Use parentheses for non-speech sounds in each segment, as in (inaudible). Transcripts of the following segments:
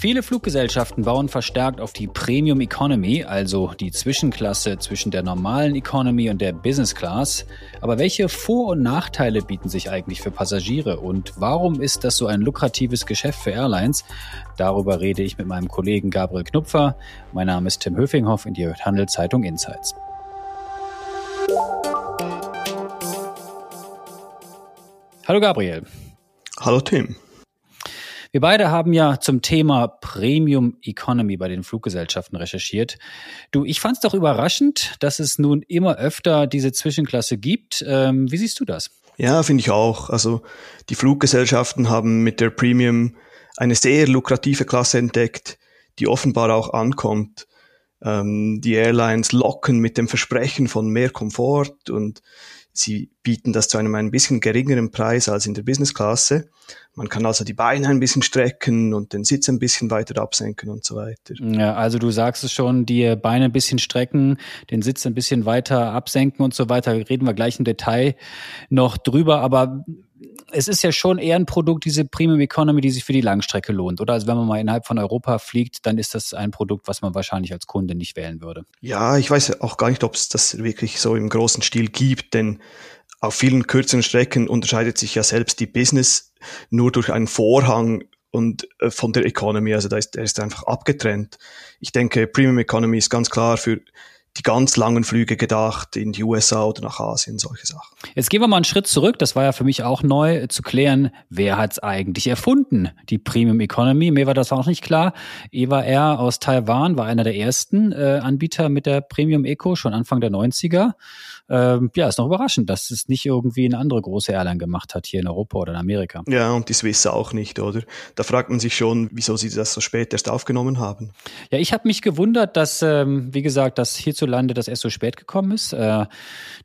Viele Fluggesellschaften bauen verstärkt auf die Premium Economy, also die Zwischenklasse zwischen der normalen Economy und der Business Class. Aber welche Vor- und Nachteile bieten sich eigentlich für Passagiere und warum ist das so ein lukratives Geschäft für Airlines? Darüber rede ich mit meinem Kollegen Gabriel Knupfer. Mein Name ist Tim Höfinghoff in die Handelszeitung Insights. Hallo Gabriel. Hallo Tim. Wir beide haben ja zum Thema Premium Economy bei den Fluggesellschaften recherchiert. Du, ich fand es doch überraschend, dass es nun immer öfter diese Zwischenklasse gibt. Ähm, wie siehst du das? Ja, finde ich auch. Also die Fluggesellschaften haben mit der Premium eine sehr lukrative Klasse entdeckt, die offenbar auch ankommt. Ähm, die Airlines locken mit dem Versprechen von mehr Komfort und Sie bieten das zu einem ein bisschen geringeren Preis als in der Business-Klasse. Man kann also die Beine ein bisschen strecken und den Sitz ein bisschen weiter absenken und so weiter. Ja, also du sagst es schon, die Beine ein bisschen strecken, den Sitz ein bisschen weiter absenken und so weiter. Reden wir gleich im Detail noch drüber. Aber es ist ja schon eher ein Produkt, diese Premium Economy, die sich für die Langstrecke lohnt, oder? Also wenn man mal innerhalb von Europa fliegt, dann ist das ein Produkt, was man wahrscheinlich als Kunde nicht wählen würde. Ja, ich weiß auch gar nicht, ob es das wirklich so im großen Stil gibt, denn auf vielen kürzeren Strecken unterscheidet sich ja selbst die Business nur durch einen Vorhang und äh, von der Economy, also da ist, der ist einfach abgetrennt. Ich denke, Premium Economy ist ganz klar für die ganz langen Flüge gedacht in die USA oder nach Asien, solche Sachen. Jetzt gehen wir mal einen Schritt zurück. Das war ja für mich auch neu zu klären, wer hat es eigentlich erfunden, die Premium Economy. Mir war das auch nicht klar. Eva Air aus Taiwan war einer der ersten äh, Anbieter mit der Premium Eco, schon Anfang der 90er ähm, ja, ist noch überraschend, dass es nicht irgendwie eine andere große Airline gemacht hat hier in Europa oder in Amerika. Ja, und die Swiss auch nicht, oder? Da fragt man sich schon, wieso sie das so spät erst aufgenommen haben. Ja, ich habe mich gewundert, dass, ähm, wie gesagt, dass hierzulande das erst so spät gekommen ist. Äh,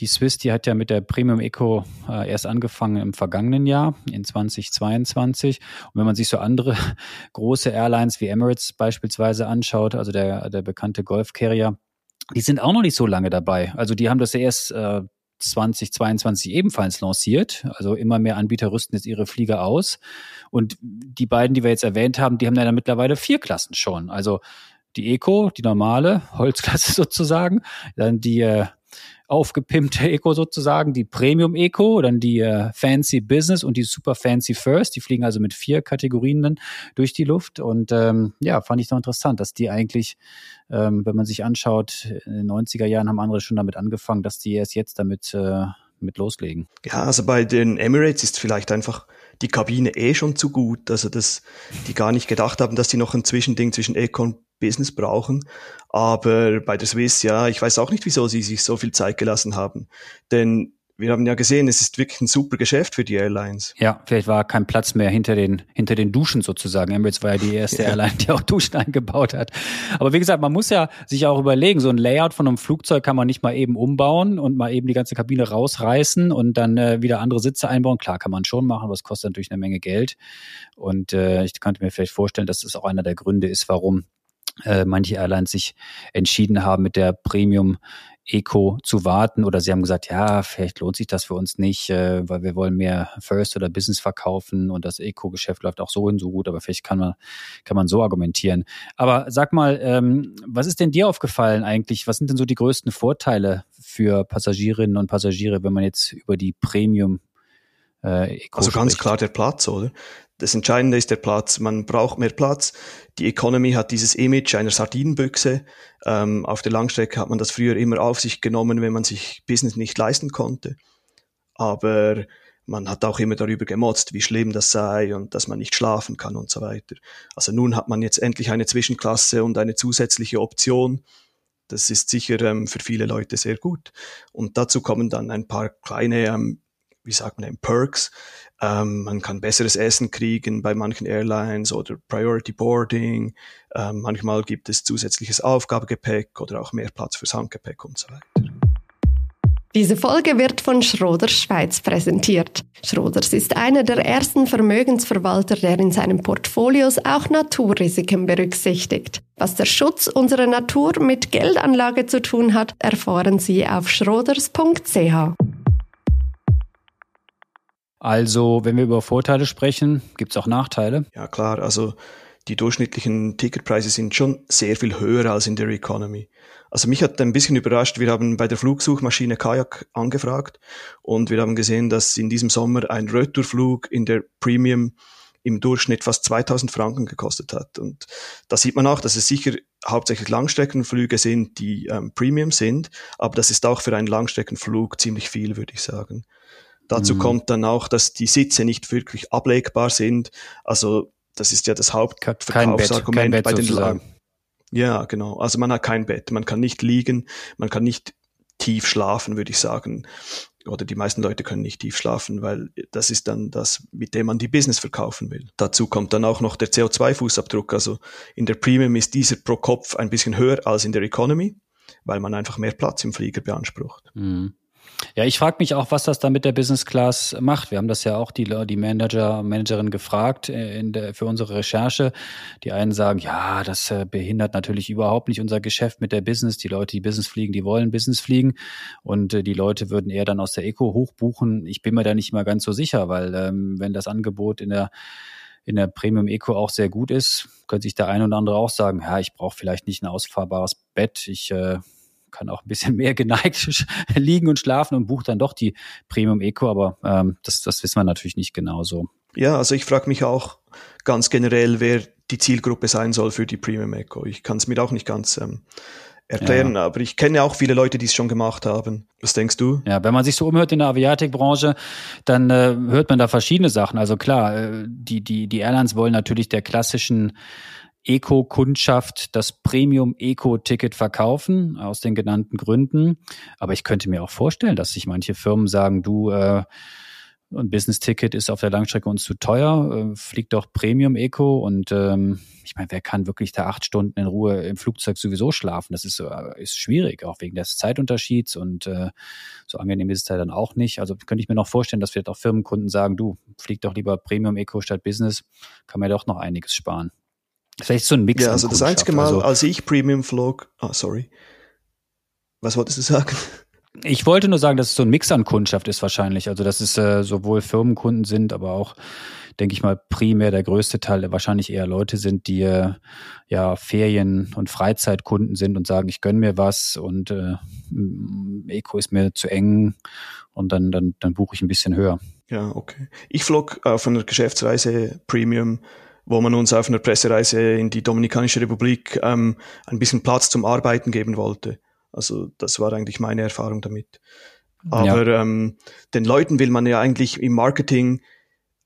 die Swiss, die hat ja mit der Premium Eco äh, erst angefangen im vergangenen Jahr, in 2022. Und wenn man sich so andere (laughs) große Airlines wie Emirates beispielsweise anschaut, also der, der bekannte Golf Carrier, die sind auch noch nicht so lange dabei. Also die haben das ja erst äh, 2022 ebenfalls lanciert. Also immer mehr Anbieter rüsten jetzt ihre Flieger aus. Und die beiden, die wir jetzt erwähnt haben, die haben ja mittlerweile vier Klassen schon. Also die Eco, die normale Holzklasse (laughs) sozusagen, dann die äh, aufgepimpte Eco sozusagen, die Premium Eco, dann die äh, Fancy Business und die Super Fancy First. Die fliegen also mit vier Kategorien dann durch die Luft. Und ähm, ja, fand ich noch interessant, dass die eigentlich, ähm, wenn man sich anschaut, in den 90er Jahren haben andere schon damit angefangen, dass die erst jetzt damit äh, mit loslegen. Ja, also bei den Emirates ist vielleicht einfach die Kabine eh schon zu gut, also dass die gar nicht gedacht haben, dass die noch ein Zwischending zwischen Eco und Business brauchen. Aber bei der Swiss, ja, ich weiß auch nicht, wieso sie sich so viel Zeit gelassen haben. Denn wir haben ja gesehen, es ist wirklich ein super Geschäft für die Airlines. Ja, vielleicht war kein Platz mehr hinter den, hinter den Duschen sozusagen. Emirates war ja die erste (laughs) ja. Airline, die auch Duschen eingebaut hat. Aber wie gesagt, man muss ja sich auch überlegen, so ein Layout von einem Flugzeug kann man nicht mal eben umbauen und mal eben die ganze Kabine rausreißen und dann äh, wieder andere Sitze einbauen. Klar, kann man schon machen, aber es kostet natürlich eine Menge Geld. Und äh, ich könnte mir vielleicht vorstellen, dass das auch einer der Gründe ist, warum äh, manche Airlines sich entschieden haben, mit der Premium Eco zu warten oder sie haben gesagt, ja, vielleicht lohnt sich das für uns nicht, äh, weil wir wollen mehr First oder Business verkaufen und das Eco-Geschäft läuft auch so hin so gut, aber vielleicht kann man, kann man so argumentieren. Aber sag mal, ähm, was ist denn dir aufgefallen eigentlich? Was sind denn so die größten Vorteile für Passagierinnen und Passagiere, wenn man jetzt über die Premium äh, Eco Also ganz klar der Platz, oder? Das Entscheidende ist der Platz. Man braucht mehr Platz. Die Economy hat dieses Image einer Sardinenbüchse. Ähm, auf der Langstrecke hat man das früher immer auf sich genommen, wenn man sich Business nicht leisten konnte. Aber man hat auch immer darüber gemotzt, wie schlimm das sei und dass man nicht schlafen kann und so weiter. Also nun hat man jetzt endlich eine Zwischenklasse und eine zusätzliche Option. Das ist sicher ähm, für viele Leute sehr gut. Und dazu kommen dann ein paar kleine ähm, wie sagt man, Perks. Ähm, man kann besseres Essen kriegen bei manchen Airlines oder Priority Boarding. Ähm, manchmal gibt es zusätzliches Aufgabegepäck oder auch mehr Platz fürs Handgepäck und so weiter. Diese Folge wird von Schroders Schweiz präsentiert. Schroders ist einer der ersten Vermögensverwalter, der in seinen Portfolios auch Naturrisiken berücksichtigt. Was der Schutz unserer Natur mit Geldanlage zu tun hat, erfahren Sie auf schroders.ch. Also, wenn wir über Vorteile sprechen, gibt es auch Nachteile? Ja, klar. Also die durchschnittlichen Ticketpreise sind schon sehr viel höher als in der Economy. Also mich hat ein bisschen überrascht, wir haben bei der Flugsuchmaschine Kajak angefragt und wir haben gesehen, dass in diesem Sommer ein Retourflug in der Premium im Durchschnitt fast 2000 Franken gekostet hat. Und da sieht man auch, dass es sicher hauptsächlich Langstreckenflüge sind, die ähm, Premium sind, aber das ist auch für einen Langstreckenflug ziemlich viel, würde ich sagen. Dazu mhm. kommt dann auch, dass die Sitze nicht wirklich ablegbar sind. Also das ist ja das Hauptverkaufsargument bei den sozusagen. Ja, genau. Also man hat kein Bett, man kann nicht liegen, man kann nicht tief schlafen, würde ich sagen. Oder die meisten Leute können nicht tief schlafen, weil das ist dann das, mit dem man die Business verkaufen will. Dazu kommt dann auch noch der CO2-Fußabdruck. Also in der Premium ist dieser pro Kopf ein bisschen höher als in der Economy, weil man einfach mehr Platz im Flieger beansprucht. Mhm. Ja, ich frage mich auch, was das da mit der Business Class macht. Wir haben das ja auch die, die Manager, Managerin gefragt äh, in der, für unsere Recherche. Die einen sagen, ja, das äh, behindert natürlich überhaupt nicht unser Geschäft mit der Business. Die Leute, die Business fliegen, die wollen Business fliegen. Und äh, die Leute würden eher dann aus der Eco hochbuchen. Ich bin mir da nicht mal ganz so sicher, weil ähm, wenn das Angebot in der in der Premium Eco auch sehr gut ist, könnte sich der eine oder andere auch sagen, ja, ich brauche vielleicht nicht ein ausfahrbares Bett, ich äh, kann auch ein bisschen mehr geneigt (laughs) liegen und schlafen und bucht dann doch die Premium Eco, aber ähm, das, das wissen wir natürlich nicht genauso. Ja, also ich frage mich auch ganz generell, wer die Zielgruppe sein soll für die Premium Eco. Ich kann es mir auch nicht ganz ähm, erklären, ja. aber ich kenne auch viele Leute, die es schon gemacht haben. Was denkst du? Ja, wenn man sich so umhört in der Aviatikbranche, dann äh, hört man da verschiedene Sachen. Also klar, äh, die, die, die Airlines wollen natürlich der klassischen Eco-Kundschaft das Premium-Eco-Ticket verkaufen, aus den genannten Gründen. Aber ich könnte mir auch vorstellen, dass sich manche Firmen sagen, du, äh, ein Business-Ticket ist auf der Langstrecke uns zu teuer, äh, fliegt doch Premium-Eco und ähm, ich meine, wer kann wirklich da acht Stunden in Ruhe im Flugzeug sowieso schlafen? Das ist, äh, ist schwierig, auch wegen des Zeitunterschieds und äh, so angenehm ist es da dann auch nicht. Also könnte ich mir noch vorstellen, dass vielleicht auch Firmenkunden sagen, du, flieg doch lieber Premium-Eco statt Business, kann man ja doch noch einiges sparen. Vielleicht so ein Mix. Ja, also das einzige Mal, also, als ich Premium flog, ah, sorry. Was wolltest du sagen? (laughs) Ich wollte nur sagen, dass es so ein Mix an Kundschaft ist wahrscheinlich. Also, dass es äh, sowohl Firmenkunden sind, aber auch, denke ich mal, primär der größte Teil wahrscheinlich eher Leute sind, die äh, ja Ferien- und Freizeitkunden sind und sagen, ich gönn mir was und äh, Eco ist mir zu eng und dann, dann, dann buche ich ein bisschen höher. Ja, okay. Ich flog auf einer Geschäftsreise Premium wo man uns auf einer Pressereise in die Dominikanische Republik ähm, ein bisschen Platz zum Arbeiten geben wollte. Also das war eigentlich meine Erfahrung damit. Aber ja. ähm, den Leuten will man ja eigentlich im Marketing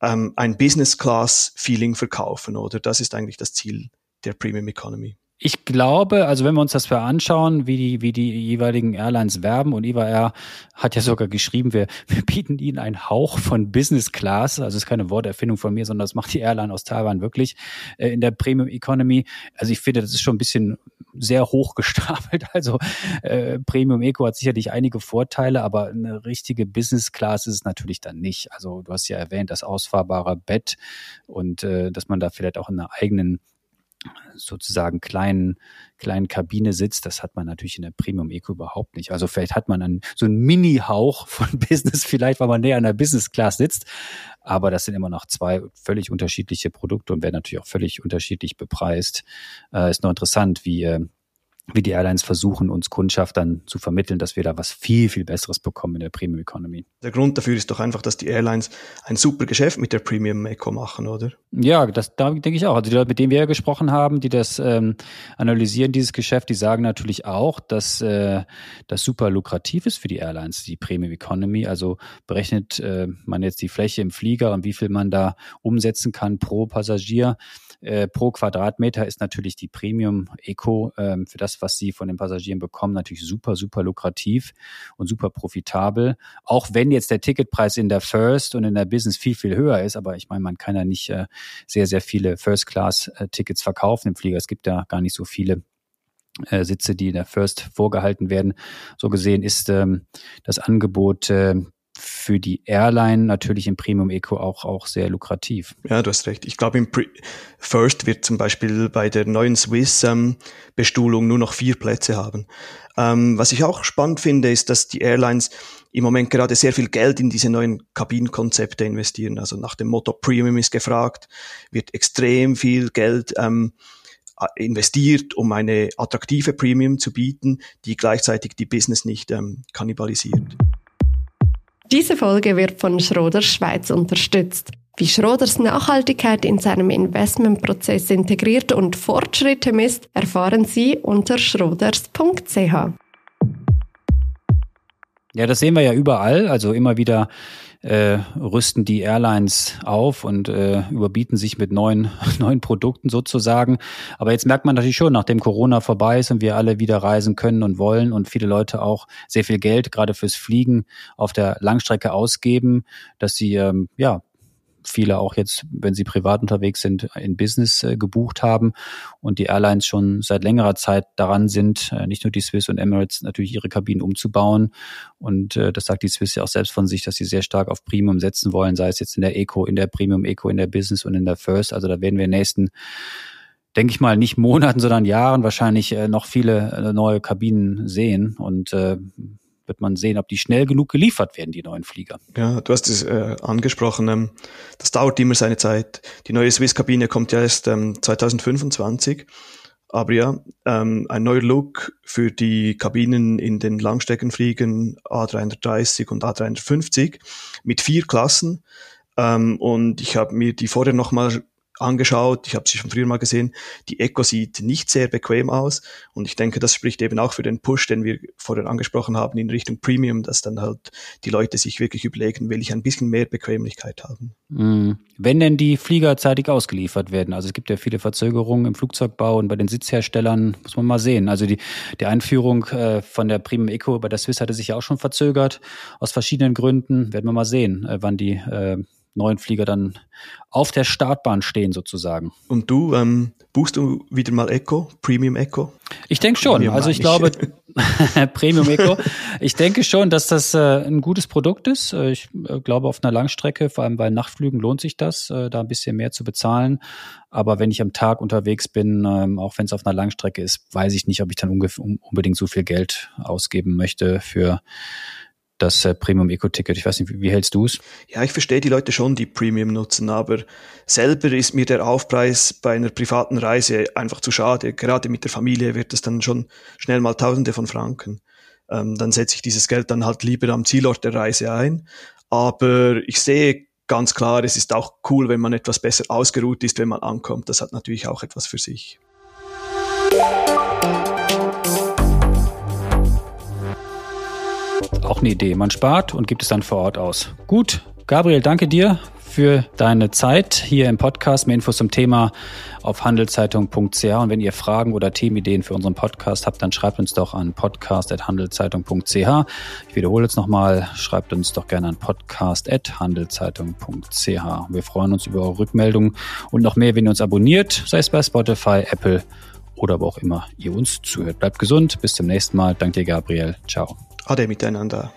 ähm, ein Business-Class-Feeling verkaufen, oder? Das ist eigentlich das Ziel der Premium Economy. Ich glaube, also wenn wir uns das anschauen, wie die, wie die jeweiligen Airlines werben und Iva Air hat ja sogar geschrieben, wir, (laughs) wir bieten ihnen einen Hauch von Business Class, also ist keine Worterfindung von mir, sondern das macht die Airline aus Taiwan wirklich äh, in der Premium Economy. Also ich finde, das ist schon ein bisschen sehr hoch gestapelt. (laughs) Also äh, Premium Eco hat sicherlich einige Vorteile, aber eine richtige Business Class ist es natürlich dann nicht. Also du hast ja erwähnt, das ausfahrbare Bett und äh, dass man da vielleicht auch in einer eigenen sozusagen kleinen, kleinen Kabine sitzt, das hat man natürlich in der Premium Eco überhaupt nicht. Also vielleicht hat man einen, so einen Mini-Hauch von (laughs) Business, vielleicht weil man näher an der Business Class sitzt, aber das sind immer noch zwei völlig unterschiedliche Produkte und werden natürlich auch völlig unterschiedlich bepreist. Äh, ist nur interessant, wie äh, wie die Airlines versuchen, uns Kundschaft dann zu vermitteln, dass wir da was viel, viel Besseres bekommen in der Premium Economy. Der Grund dafür ist doch einfach, dass die Airlines ein super Geschäft mit der Premium Eco machen, oder? Ja, das da denke ich auch. Also die Leute, mit denen wir ja gesprochen haben, die das ähm, analysieren, dieses Geschäft, die sagen natürlich auch, dass äh, das super lukrativ ist für die Airlines, die Premium Economy. Also berechnet äh, man jetzt die Fläche im Flieger und wie viel man da umsetzen kann pro Passagier äh, pro Quadratmeter ist natürlich die Premium Eco ähm, für das, was sie von den Passagieren bekommen, natürlich super, super lukrativ und super profitabel. Auch wenn jetzt der Ticketpreis in der First und in der Business viel, viel höher ist. Aber ich meine, man kann ja nicht äh, sehr, sehr viele First-Class-Tickets verkaufen im Flieger. Es gibt ja gar nicht so viele äh, Sitze, die in der First vorgehalten werden. So gesehen ist ähm, das Angebot äh, für die Airline natürlich im Premium Eco auch, auch sehr lukrativ. Ja, du hast recht. Ich glaube, im Pre First wird zum Beispiel bei der neuen Swiss ähm, Bestuhlung nur noch vier Plätze haben. Ähm, was ich auch spannend finde, ist, dass die Airlines im Moment gerade sehr viel Geld in diese neuen Kabinenkonzepte investieren. Also nach dem Motto Premium ist gefragt, wird extrem viel Geld ähm, investiert, um eine attraktive Premium zu bieten, die gleichzeitig die Business nicht ähm, kannibalisiert. Diese Folge wird von Schroders Schweiz unterstützt. Wie Schroders Nachhaltigkeit in seinem Investmentprozess integriert und Fortschritte misst, erfahren Sie unter schroders.ch. Ja, das sehen wir ja überall. Also immer wieder äh, rüsten die Airlines auf und äh, überbieten sich mit neuen, (laughs) neuen Produkten sozusagen. Aber jetzt merkt man natürlich schon, nachdem Corona vorbei ist und wir alle wieder reisen können und wollen und viele Leute auch sehr viel Geld gerade fürs Fliegen auf der Langstrecke ausgeben, dass sie ähm, ja viele auch jetzt, wenn sie privat unterwegs sind, in Business äh, gebucht haben und die Airlines schon seit längerer Zeit daran sind, äh, nicht nur die Swiss und Emirates natürlich ihre Kabinen umzubauen. Und äh, das sagt die Swiss ja auch selbst von sich, dass sie sehr stark auf Premium setzen wollen, sei es jetzt in der Eco, in der Premium Eco, in der Business und in der First. Also da werden wir in den nächsten denke ich mal, nicht Monaten, sondern Jahren wahrscheinlich äh, noch viele äh, neue Kabinen sehen. Und äh, wird man sehen, ob die schnell genug geliefert werden, die neuen Flieger. Ja, du hast es äh, angesprochen. Ähm, das dauert immer seine Zeit. Die neue Swiss-Kabine kommt ja erst ähm, 2025. Aber ja, ähm, ein neuer Look für die Kabinen in den Langstreckenfliegen A330 und A350 mit vier Klassen. Ähm, und ich habe mir die vorher nochmal angeschaut, ich habe sie schon früher mal gesehen. Die Echo sieht nicht sehr bequem aus und ich denke, das spricht eben auch für den Push, den wir vorher angesprochen haben in Richtung Premium, dass dann halt die Leute sich wirklich überlegen, will ich ein bisschen mehr Bequemlichkeit haben. Mhm. Wenn denn die Flieger zeitig ausgeliefert werden, also es gibt ja viele Verzögerungen im Flugzeugbau und bei den Sitzherstellern muss man mal sehen. Also die, die Einführung äh, von der Premium Eco bei der Swiss hatte sich ja auch schon verzögert aus verschiedenen Gründen. Werden wir mal sehen, äh, wann die äh, neuen Flieger dann auf der Startbahn stehen sozusagen. Und du, ähm, buchst du wieder mal Echo, Premium Echo? Ich denke schon. Premium also ich glaube, (laughs) (laughs) Premium Eco. Ich denke schon, dass das äh, ein gutes Produkt ist. Äh, ich äh, glaube, auf einer Langstrecke, vor allem bei Nachtflügen, lohnt sich das, äh, da ein bisschen mehr zu bezahlen. Aber wenn ich am Tag unterwegs bin, ähm, auch wenn es auf einer Langstrecke ist, weiß ich nicht, ob ich dann unbedingt so viel Geld ausgeben möchte für das äh, Premium Eco-Ticket. Ich weiß nicht, wie, wie hältst du es? Ja, ich verstehe die Leute schon, die Premium nutzen, aber selber ist mir der Aufpreis bei einer privaten Reise einfach zu schade. Gerade mit der Familie wird es dann schon schnell mal Tausende von Franken. Ähm, dann setze ich dieses Geld dann halt lieber am Zielort der Reise ein. Aber ich sehe ganz klar, es ist auch cool, wenn man etwas besser ausgeruht ist, wenn man ankommt. Das hat natürlich auch etwas für sich. Auch eine Idee. Man spart und gibt es dann vor Ort aus. Gut, Gabriel, danke dir für deine Zeit hier im Podcast. Mehr Infos zum Thema auf handelszeitung.ch. Und wenn ihr Fragen oder Themenideen für unseren Podcast habt, dann schreibt uns doch an podcast.handelszeitung.ch. Ich wiederhole es nochmal, schreibt uns doch gerne an podcast.handelszeitung.ch. Wir freuen uns über eure Rückmeldungen und noch mehr, wenn ihr uns abonniert, sei es bei Spotify, Apple oder wo auch immer ihr uns zuhört. Bleibt gesund, bis zum nächsten Mal. Danke dir, Gabriel. Ciao. あれみたいなんだ。